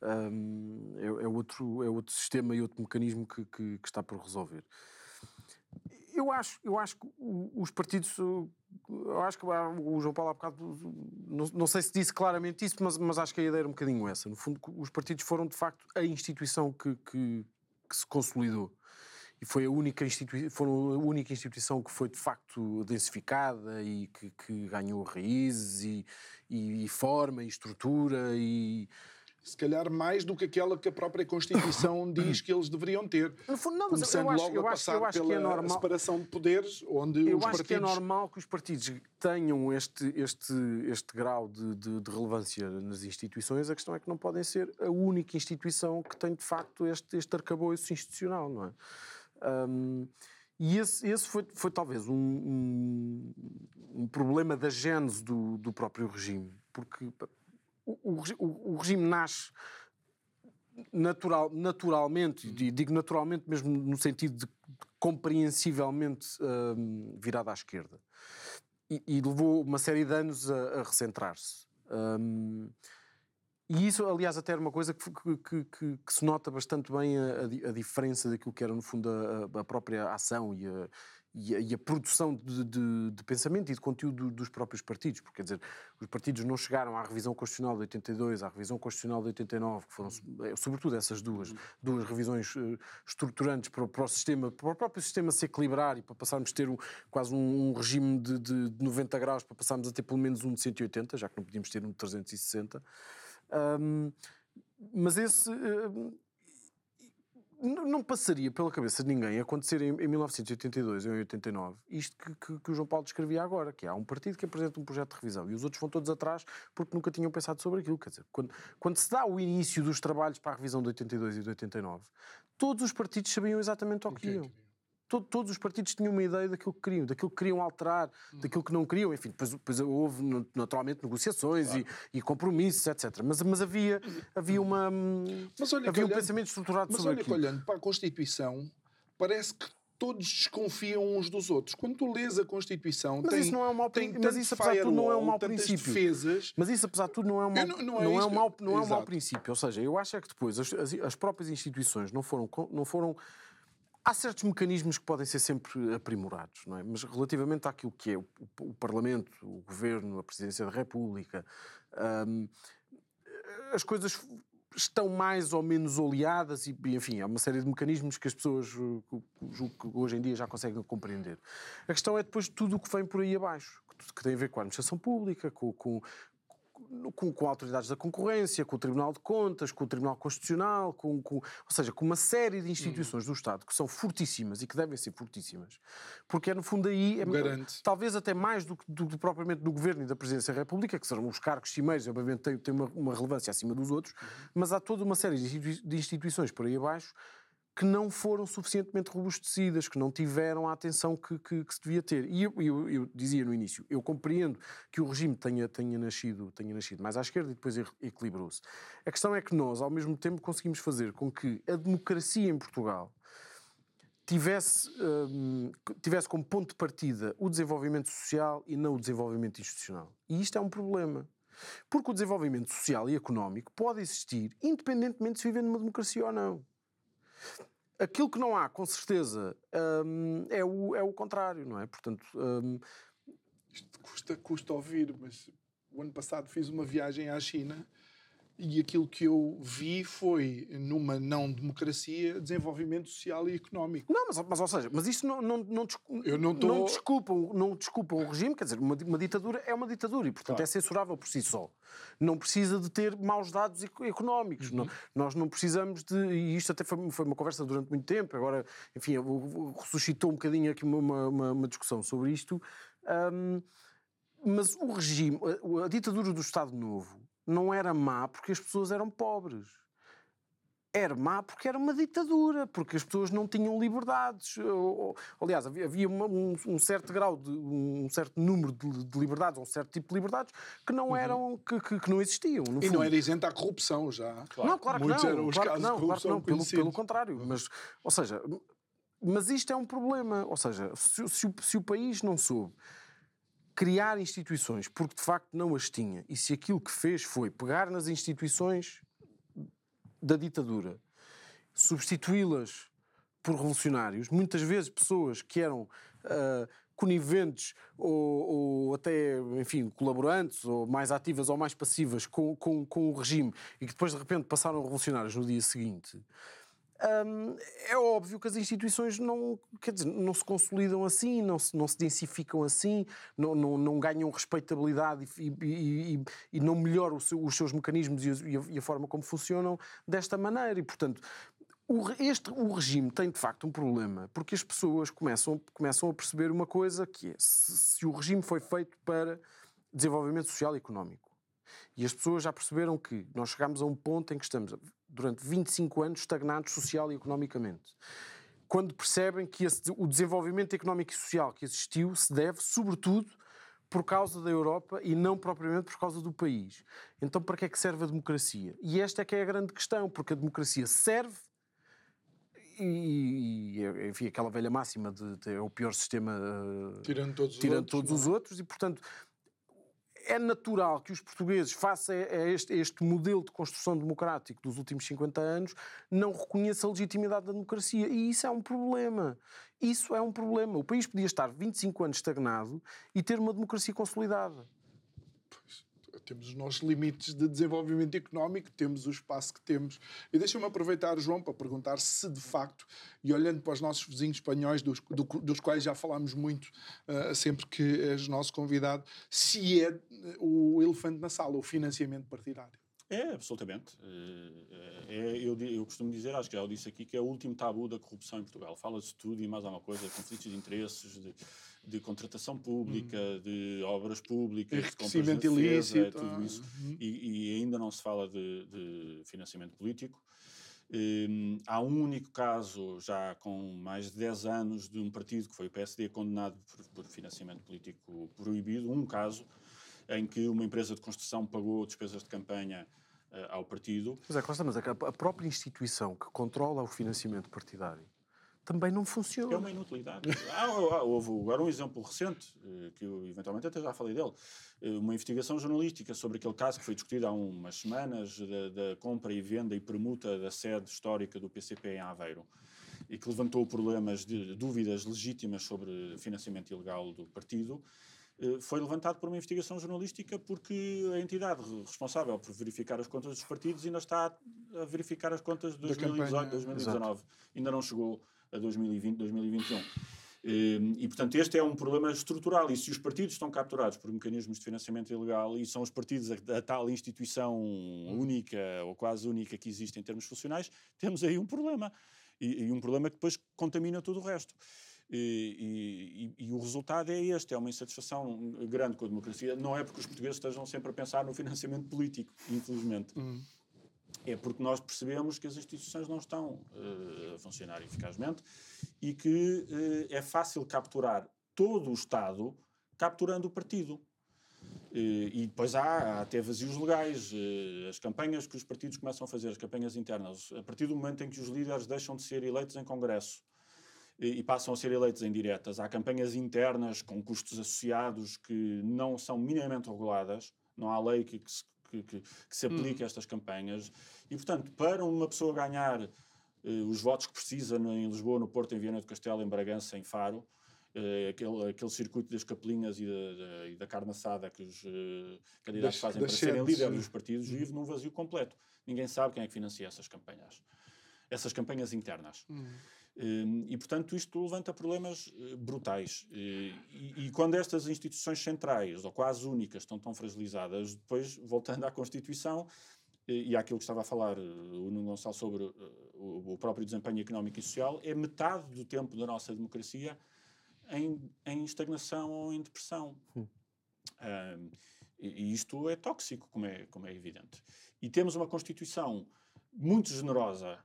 Um, é, é, outro, é outro sistema e outro mecanismo que, que, que, está por resolver. Eu acho, eu acho que os partidos. Eu acho que o João Paulo há bocado. Não, não sei se disse claramente isso, mas, mas acho que a ideia era um bocadinho essa. No fundo, os partidos foram de facto a instituição que, que, que se consolidou e foi a única foram a única instituição que foi de facto densificada e que, que ganhou raízes e, e, e, forma e estrutura e
se calhar mais do que aquela que a própria Constituição [coughs] diz que eles deveriam ter.
Não, Começando eu acho, logo eu a passar eu acho que é normal,
separação de poderes, onde
eu
os
acho
partidos...
que é normal que os partidos tenham este, este, este grau de, de, de, relevância nas instituições, a questão é que não podem ser a única instituição que tem de facto este, este arcabouço institucional, não é? Um, e esse, esse foi, foi talvez um, um, um, problema da gênese do, do próprio regime, porque o, o, o regime nasce natural, naturalmente, e digo naturalmente mesmo no sentido de compreensivelmente um, virado à esquerda. E, e, levou uma série de anos a, a recentrar-se. Um, e isso, aliás, até era uma coisa que, que, que, que se nota bastante bem a, a, diferença daquilo que era, no fundo, a, a própria ação e a, e a, e a produção de, de, de, pensamento e de conteúdo dos próprios partidos. Porque, quer dizer, os partidos não chegaram à revisão constitucional de 82, à revisão constitucional de 89, que foram, eh, sobretudo, essas duas, duas revisões uh, estruturantes para, para, o sistema, para o próprio sistema se equilibrar e para passarmos a ter um, quase um, um regime de, de 90 graus, para passarmos a ter pelo menos um de 180, já que não podíamos ter um de 360. Um, mas esse. Uh, não passaria pela cabeça de ninguém acontecer em, em 1982 ou em 89 isto que, que, que, o João Paulo descrevia agora, que há um partido que apresenta um projeto de revisão e os outros vão todos atrás porque nunca tinham pensado sobre aquilo. Quer dizer, quando, quando se dá o início dos trabalhos para a revisão de 82 e de 89, todos os partidos sabiam exatamente o que iam todo, todos os partidos tinham uma ideia daquilo que queriam, daquilo que queriam alterar, hum. daquilo que não queriam, enfim, depois, depois houve naturalmente negociações claro. e, e, compromissos, etc. Mas, mas havia, havia uma mas havia um olhando, pensamento estruturado
mas
sobre
olha
aquilo.
olhando para a Constituição, parece que todos desconfiam uns dos outros. Quando tu lês a Constituição,
mas
tem,
isso não é um mau,
tem
mas isso apesar de tudo não é um mau princípio.
Defesas.
Mas isso apesar de tudo não é um mau, não, não, é não é um mau, não é um mau princípio. Ou seja, eu acho é que depois as, as, as próprias instituições não foram não foram Há certos mecanismos que podem ser sempre aprimorados, não é? Mas relativamente àquilo que é o, o, Parlamento, o Governo, a Presidência da República, hum, as coisas estão mais ou menos oleadas e, enfim, há uma série de mecanismos que as pessoas que hoje em dia já conseguem compreender. A questão é depois tudo o que vem por aí abaixo, que tem a ver com a administração pública, com, com com, com autoridades da concorrência, com o Tribunal de Contas, com o Tribunal Constitucional, com, com, ou seja, com uma série de instituições do Estado que são fortíssimas e que devem ser fortíssimas, porque é no fundo aí, é,
Garante.
talvez até mais do que do, do, propriamente do Governo e da Presidência da República, que são os cargos cimeiros, obviamente têm, têm uma, uma relevância acima dos outros, mas há toda uma série de instituições por aí abaixo que não foram suficientemente robustecidas, que não tiveram a atenção que, que, que se devia ter. E eu, eu, eu, dizia no início, eu compreendo que o regime tenha, tenha, nascido, tenha nascido mais à esquerda e depois equilibrou-se. A questão é que nós, ao mesmo tempo, conseguimos fazer com que a democracia em Portugal tivesse, hum, tivesse como ponto de partida o desenvolvimento social e não o desenvolvimento institucional. E isto é um problema. Porque o desenvolvimento social e económico pode existir independentemente de se viver numa democracia ou não. Aquilo que não há, com certeza, hum, é, o, é o contrário, não é? Portanto. Hum...
Isto custa, custa ouvir, mas o ano passado fiz uma viagem à China e aquilo que eu vi foi, numa não democracia, desenvolvimento social e económico.
Não, mas, mas ou seja, mas isso não, não, não, eu não, tô... não, desculpam, não desculpam o regime, quer dizer, uma, uma ditadura é uma ditadura e, portanto, claro. é censurável por si só. Não precisa de ter maus dados económicos. Uhum. Não, nós não precisamos de. E isto até foi, foi uma conversa durante muito tempo, agora, enfim, ressuscitou um bocadinho aqui uma, uma, uma discussão sobre isto. Um, mas o regime, a, a ditadura do Estado Novo não era má porque as pessoas eram pobres. Era má porque era uma ditadura, porque as pessoas não tinham liberdades. Aliás, havia uma, um, um, certo grau, de, um certo número de, de, liberdades, um certo tipo de liberdades que não uhum. eram, que, que, que, não existiam.
e fundo. não era isenta à corrupção já.
Claro. Não, claro que
Muitos
não.
Eram os
claro
casos
que não,
claro
que não, pelo, pelo, contrário. Mas, ou seja, mas isto é um problema. Ou seja, se, se, se o país não soube criar instituições porque de facto não as tinha. E se aquilo que fez foi pegar nas instituições da ditadura, substituí-las por revolucionários, muitas vezes pessoas que eram uh, coniventes ou, ou, até, enfim, colaborantes ou mais ativas ou mais passivas com, com, com o regime e que depois de repente passaram revolucionários no dia seguinte É óbvio que as instituições não, quer dizer, não se consolidam assim, não se, não se densificam assim, não, não, não ganham respeitabilidade e, e, e, e não melhoram seu, os seus mecanismos e a, e a, forma como funcionam desta maneira. E, portanto, o, este, o regime tem de facto um problema, porque as pessoas começam, começam a perceber uma coisa que é, se, se o regime foi feito para desenvolvimento social e económico, e as pessoas já perceberam que nós chegamos a um ponto em que estamos durante 25 anos estagnados social e economicamente. Quando percebem que esse, o desenvolvimento económico e social que existiu se deve, sobretudo, por causa da Europa e não propriamente por causa do país. Então, para que é que serve a democracia? E esta é que é a grande questão, porque a democracia serve e, e enfim, aquela velha máxima de, de é o pior sistema
tirando todos,
tirando
os,
todos
outros,
os outros e, portanto, é natural que os portugueses, face a este, a este, modelo de construção democrático dos últimos 50 anos, não reconheçam a legitimidade da democracia. E isso é um problema. Isso é um problema. O país podia estar 25 anos estagnado e ter uma democracia consolidada
temos os nossos limites de desenvolvimento económico, temos o espaço que temos. E deixa-me aproveitar, João, para perguntar se de facto, e olhando para os nossos vizinhos espanhóis, dos, do, dos quais já falámos muito uh, sempre que és nosso convidado, se é o elefante na sala, o financiamento partidário.
É, absolutamente. É, é, eu, eu, costumo dizer, acho que já o disse aqui, que é o último tabu da corrupção em Portugal. Fala-se tudo e mais alguma coisa, conflitos de interesses, de, de contratação pública, hum. de obras públicas, de compras de ilícito, tudo isso. Hum. E, e, ainda não se fala de, de financiamento político. Um, há um único caso, já com mais de 10 anos, de um partido que foi o PSD condenado por, por financiamento político proibido. Um caso em que uma empresa de construção pagou despesas de campanha uh, ao partido.
Mas é, Costa, mas é a própria instituição que controla o financiamento partidário também não funciona.
É uma inutilidade. há, houve agora um exemplo recente, eh, que eu eventualmente até já falei dele, eh, uma investigação jornalística sobre aquele caso que foi discutido há umas semanas, da, da compra e venda e permuta da sede histórica do PCP em Aveiro e que levantou problemas de dúvidas legítimas sobre financiamento ilegal do partido foi levantado por uma investigação jornalística porque a entidade responsável por verificar as contas dos partidos ainda está a verificar as contas de 2018, 2019. Exato. Ainda não chegou a 2020, 2021. E, portanto, este é um problema estrutural. E se os partidos estão capturados por mecanismos de financiamento ilegal e são os partidos a, a tal instituição única ou quase única que existe em termos funcionais, temos aí um problema. E, e um problema que depois contamina todo o resto. E, e, e, o resultado é este: é uma insatisfação grande com a democracia. Não é porque os portugueses estejam sempre a pensar no financiamento político, infelizmente. Uhum. É porque nós percebemos que as instituições não estão uh, a funcionar eficazmente e que uh, é fácil capturar todo o Estado capturando o partido. E depois há, há até vazios legais, as campanhas que os partidos começam a fazer, as campanhas internas, a partir do momento em que os líderes deixam de ser eleitos em Congresso e passam a ser eleitos em diretas. Há campanhas internas com custos associados que não são minimamente reguladas, não há lei que, que, se, que, que se aplique hum. a estas campanhas. E, portanto, para uma pessoa ganhar eh, os votos que precisa em Lisboa, no Porto, em Viana do Castelo, em Bragança, em Faro, eh, aquele, aquele circuito das capelinhas e da, da, da carne assada que os eh, candidatos das, fazem das para serem líderes dos partidos, hum. vive num vazio completo. Ninguém sabe quem é que financia essas campanhas. Essas campanhas internas. Hum. Hum, e, portanto, isto levanta problemas eh, brutais. E, e, quando estas instituições centrais, ou quase únicas, estão tão fragilizadas, depois, voltando à Constituição e àquilo que estava a falar eh, o Nuno Gonçalves sobre eh, o próprio desempenho económico e social, é metade do tempo da nossa democracia em, em estagnação ou em depressão. Hum. Um, e isto é tóxico, como é, como é evidente. E temos uma Constituição muito generosa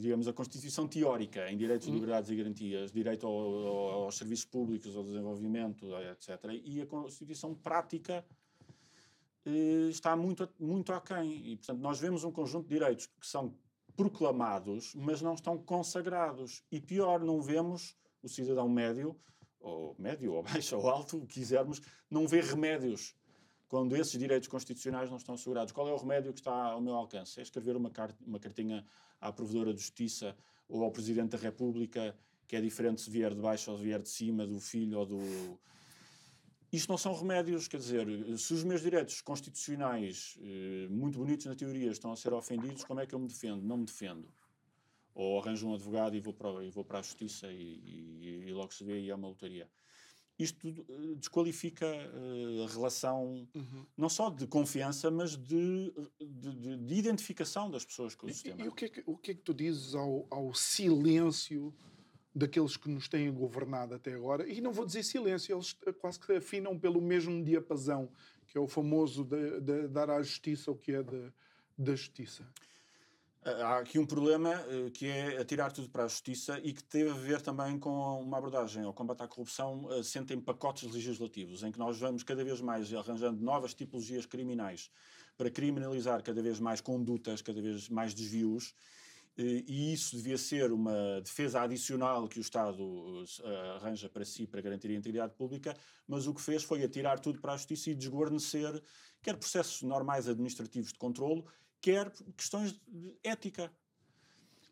digamos, a Constituição teórica em direitos, hum. liberdades e garantias, direito ao, ao, aos serviços públicos, ao desenvolvimento, etc. E a Constituição prática eh, está muito, muito aquém. E, portanto, nós vemos um conjunto de direitos que são proclamados, mas não estão consagrados. E pior, não vemos o cidadão médio, ou médio, ou [laughs] baixo, ou alto, o que quisermos, não vê remédios quando esses direitos constitucionais não estão assegurados. Qual é o remédio que está ao meu alcance? É escrever uma, uma cartinha à Provedora de Justiça ou ao Presidente da República, que é diferente se vier de baixo ou se vier de cima, do filho ou do. Isto não são remédios, quer dizer, se os meus direitos constitucionais, eh, muito bonitos na teoria, estão a ser ofendidos, como é que eu me defendo? Não me defendo. Ou arranjo um advogado e vou para, e vou para a justiça e, e, e logo se vê e é uma lotaria isto uh, desqualifica uh, a relação uhum. não só de confiança, mas de, de, de, de identificação das pessoas com o
e,
sistema.
E o que, é que, o que é que tu dizes ao, ao silêncio daqueles que nos têm governado até agora? E não vou dizer silêncio, eles quase que afinam pelo mesmo diapasão, que é o famoso de, de dar à justiça o que é da justiça.
Há aqui um problema uh, que é atirar tudo para a justiça e que teve a ver também com uma abordagem ao combate à corrupção uh, assente em pacotes legislativos, em que nós vamos cada vez mais arranjando novas tipologias criminais para criminalizar cada vez mais condutas, cada vez mais desvios, e isso devia ser uma defesa adicional que o Estado arranja para si para garantir a integridade pública, mas o que fez foi atirar tudo para a justiça e desguarnecer quer processos normais administrativos de controlo, quer questões de ética.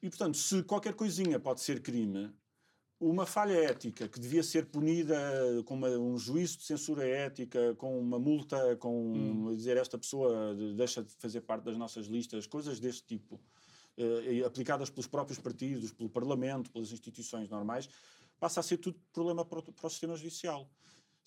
E, portanto, se qualquer coisinha pode ser crime, uma falha ética que devia ser punida com uma, um juízo de censura ética, com uma multa, com hum. dizer esta pessoa deixa de fazer parte das nossas listas, coisas deste tipo, eh, aplicadas pelos próprios partidos, pelo Parlamento, pelas instituições normais, passa a ser tudo problema para o, para o sistema judicial.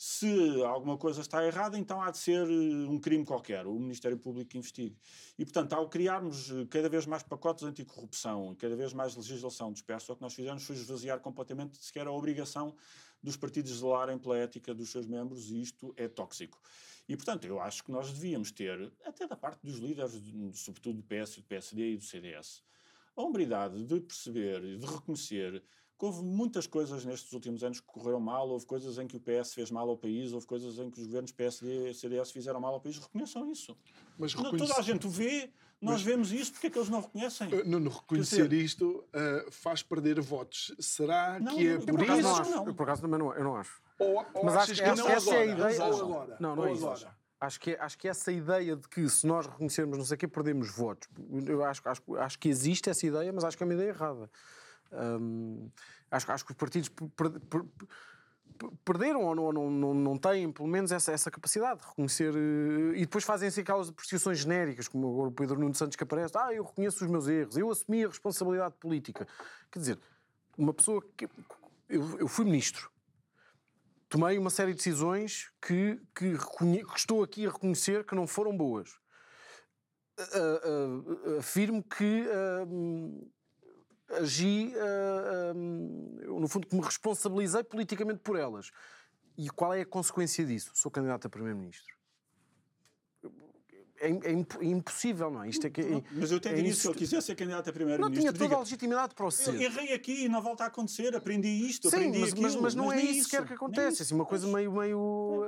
Se alguma coisa está errada, então há de ser eh, um crime qualquer, o Ministério Público investigue. E, portanto, ao criarmos eh, cada vez mais pacotes anticorrupção e cada vez mais legislação dispersa, o que nós fizemos foi esvaziar completamente sequer a obrigação dos partidos zelarem pela ética dos seus membros e isto é tóxico. E, portanto, eu acho que nós devíamos ter, até da parte dos líderes, sobretudo do PS, do PSD e do CDS, a hombridade de perceber e de reconhecer houve muitas coisas nestes últimos anos que correram mal, houve coisas em que o PS fez mal ao país, houve coisas em que os governos PSD e CDS fizeram mal ao país, reconheçam isso. Mas reconhece... Toda a gente o vê, nós Mas... vemos isso, porque é que eles não reconhecem?
Uh, não, não reconhecer dizer... isto uh, faz perder votos. Será não, que é por isso?
Não acho. Eu, por acaso também não, eu não acho.
Ou, ou Mas acho que, que não essa é a ideia. Ou agora.
Não, não é isso. Acho que, acho que essa ideia de que se nós reconhecermos não sei o quê, perdemos votos. Eu acho, acho, acho que existe essa ideia, mas acho que é uma ideia errada. Acho, acho que os partidos per, per, per, perderam ou não, não, não, têm, pelo menos, essa, essa capacidade de reconhecer. Uh, e depois fazem-se aquelas apreciações genéricas, como agora o Pedro Nuno Santos que aparece: ah, eu reconheço os meus erros, eu assumi a responsabilidade política. Quer dizer, uma pessoa que eu, eu fui ministro. Tomei uma série de decisões que, que, que estou aqui a reconhecer que não foram boas. Ah, ah, afirmo que hum, agi, ah, hum, eu, no fundo, que me responsabilizei politicamente por elas. E qual é a consequência disso? Sou candidato a primeiro-ministro. É, é é impossível, não é? Isto é que, é,
Mas eu até
é
diria, se ele quiser ser candidato a
Não
primeiro-ministro,
tinha toda
diga,
a legitimidade para o ser.
eu errei aqui e não volta a acontecer, aprendi isto,
Sim,
aprendi
mas,
aquilo.
mas, mas não é
nem
isso sequer que acontece.
isso.
Assim, uma coisa meio, meio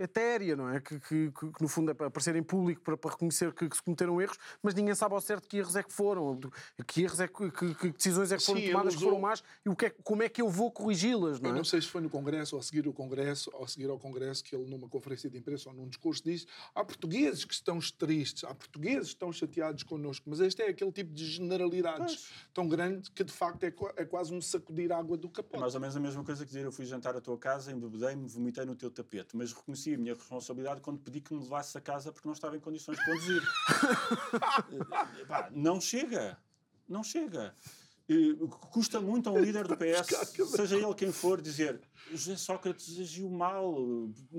eh, etérea, não é? Que, que, que, que, no fundo é para aparecer em público para, para reconhecer que, que se cometeram erros, mas ninguém sabe ao certo que erros é que foram, que erros é que, que, que decisões é que foram
Sim,
tomadas que
usou-
foram más e o que é, como é que eu vou corrigi-las, não
Eu
é?
não sei se foi no Congresso ou a seguir o Congresso, ou a seguir ao Congresso, que ele, numa conferência de imprensa ou num discurso, disse: há portugueses que estão tristes, há portugueses que estão chateados connosco, mas este é aquele tipo de generalidades tão grande que, de facto, é, é quase um sacudir água do
É
capote.
mais ou menos a mesma coisa que dizer eu fui jantar à tua casa, embebedei-me, vomitei no teu tapete, mas reconheci a minha responsabilidade quando pedi que me levasses a casa porque não estava em condições de conduzir. [laughs] Eh, pá, não chega. Não chega. Custa muito a um líder do PS, seja ele quem for, dizer José Sócrates agiu mal,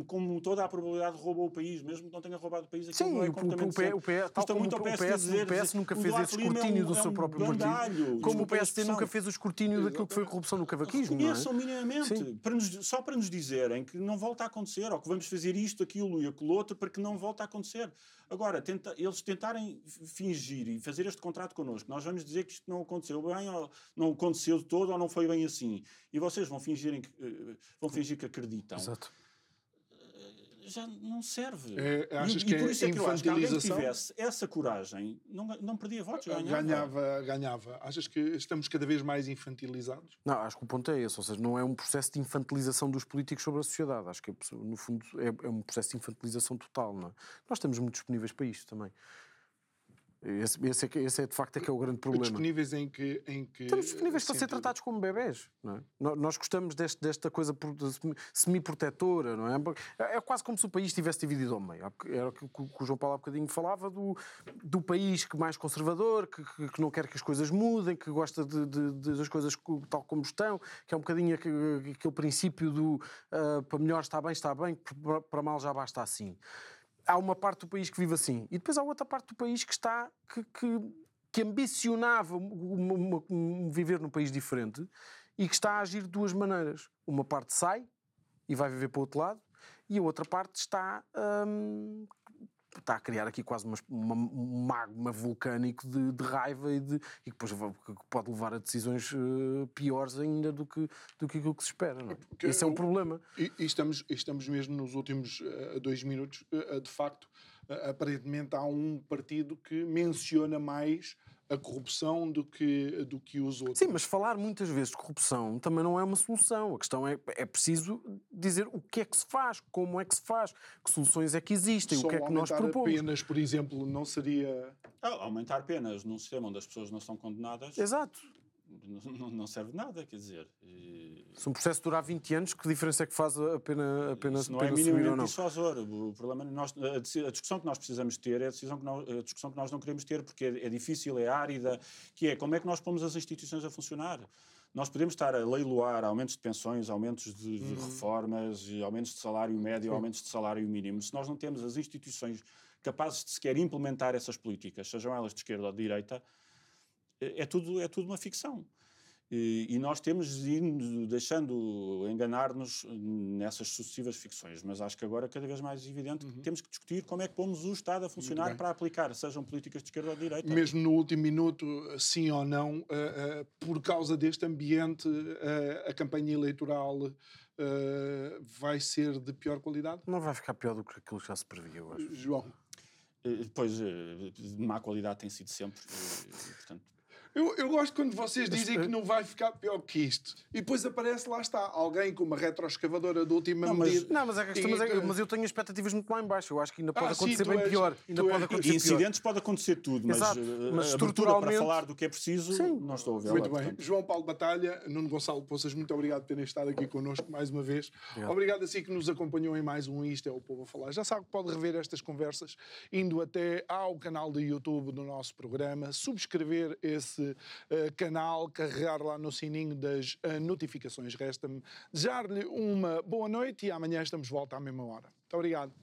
como toda a probabilidade roubou o país, mesmo que não tenha roubado o país. aquilo
Sim,
não é
o- o-
completamente
o o P- tal
Custa muito
o
ao
PS
PSD dizer,
o PS nunca
o
fez esse
Lima é
escrutínio
um-
do
é
seu
um
próprio partido.
bandalho.
Como o PSD
expressão.
nunca fez o escrutínio daquilo que foi a corrupção no cavaquismo, não é?
Reconheçam minimamente, para nos- só para nos dizerem que não volta a acontecer, ou que vamos fazer isto, aquilo e aquilo outro, para que não volte a acontecer. Agora, tenta- eles tentarem fingir e fazer este contrato connosco, nós vamos dizer que isto não aconteceu bem, ou não aconteceu de todo, ou não foi bem assim. E vocês vão, fingirem que, eh, vão fingir que acreditam.
Exato.
Já não serve.
É, achas
e,
que
e por
é
isso é que eu acho que alguém que tivesse essa coragem não, não perdia votos, ganhava.
Ganhava, ganhava. Achas que estamos cada vez mais infantilizados?
Não, acho que o ponto é esse, ou seja, não é um processo de infantilização dos políticos sobre a sociedade. Acho que, é, no fundo, é, é um processo de infantilização total. Não é? Nós estamos muito disponíveis para isto também. Esse, esse, é, esse é, de facto, é que é o grande problema.
Disponíveis em que. Em que
Estamos disponíveis para ser tratados como bebés. Não é? Nós gostamos deste- desta coisa semi-protetora, não é? É é quase como se o país estivesse dividido ao meio. Era o que, o João Paulo há bocadinho falava do, do país que mais conservador, que, que- que não quer que as coisas mudem, que gosta de, de- de- das coisas co- tal como estão, que é um bocadinho aquele, princípio do ah, para melhor está bem, está bem, para mal já basta assim há uma parte do país que vive assim e depois há outra parte do país que está que, que, que ambicionava uma- uma- um viver num país diferente e que está a agir de duas maneiras. Uma parte sai e vai viver para o outro lado e a outra parte está hum, está a criar aqui quase uma, uma- um magma vulcânico de, de raiva e, de, e que depois pode levar a decisões eh, piores ainda do que, do que aquilo que se espera. Não é?
Porque
Esse é um problema.
E, e estamos, estamos mesmo nos últimos eh, dois minutos, eh, de facto, aparentemente há um partido que menciona mais a corrupção do que, do que os outros.
Sim, mas falar muitas vezes de corrupção também não é uma solução. A questão é, é preciso dizer o que é que se faz, como é que se faz, que soluções é que existem,
Só
o que é que nós
aumentar
propomos.
penas, por exemplo, não seria.
Ah, Aumentar penas num sistema onde as pessoas não são condenadas
Exato. [laughs]
não, serve nada, quer dizer. e-
Se um processo durar 20 anos, que diferença é que faz a pena, a pena,
Isso não é
pena ou
minimamente dissuasor. O problema, é nós, a, discussão que nós precisamos ter é a, decisão que nós, a discussão que nós não queremos ter porque é, é difícil, é árida, que é como é que nós pomos as instituições a funcionar. Nós podemos estar a leiloar aumentos de pensões, aumentos de, de reformas, e aumentos de salário médio, aumentos de salário mínimo. Se nós não temos as instituições capazes de sequer implementar essas políticas, sejam elas de esquerda ou de direita, é tudo, é tudo uma ficção. E, e nós temos ido deixando enganar-nos nessas sucessivas ficções, mas acho que agora é cada vez mais evidente que temos que discutir como é que pomos o Estado a funcionar para aplicar, sejam políticas de esquerda ou de direita.
Mesmo no último minuto, sim ou não, eh, eh, por causa deste ambiente, eh, a campanha eleitoral vai ser de pior qualidade?
Não vai ficar pior do que aquilo que já se previa, eu acho.
João.
Depois, eh, de má qualidade tem sido sempre, portanto,
Eu, eu gosto quando vocês dizem que não vai ficar pior que isto. E depois aparece, lá está, alguém com uma retroescavadora de última
Não, mas-
medida.
Não, mas, é que a questão-
E-
mas, é- mas eu tenho expectativas muito lá em baixo. Eu acho que ainda pode
Ah, sim,
acontecer
tu
bem
és-
pior. Ainda pode acontecer pior.
incidentes pode acontecer tudo, mas,
Exato,
eh,
mas
a abertura para
estruturalmente-
falar do que é preciso,
Sim.
não estou a ver.
Muito bem. João Paulo Batalha, Nuno Gonçalo Poças, muito obrigado por terem estado aqui connosco mais uma vez.
Obrigado.
Obrigado a si que nos acompanhou em mais um Isto é o Povo a Falar. Já sabe que pode rever estas conversas indo até ao canal do YouTube do nosso programa, subscrever esse uh, canal, carregar lá no sininho das uh, notificações. Resta-me desejar-lhe uma boa noite e amanhã estamos de volta à mesma hora. Muito obrigado.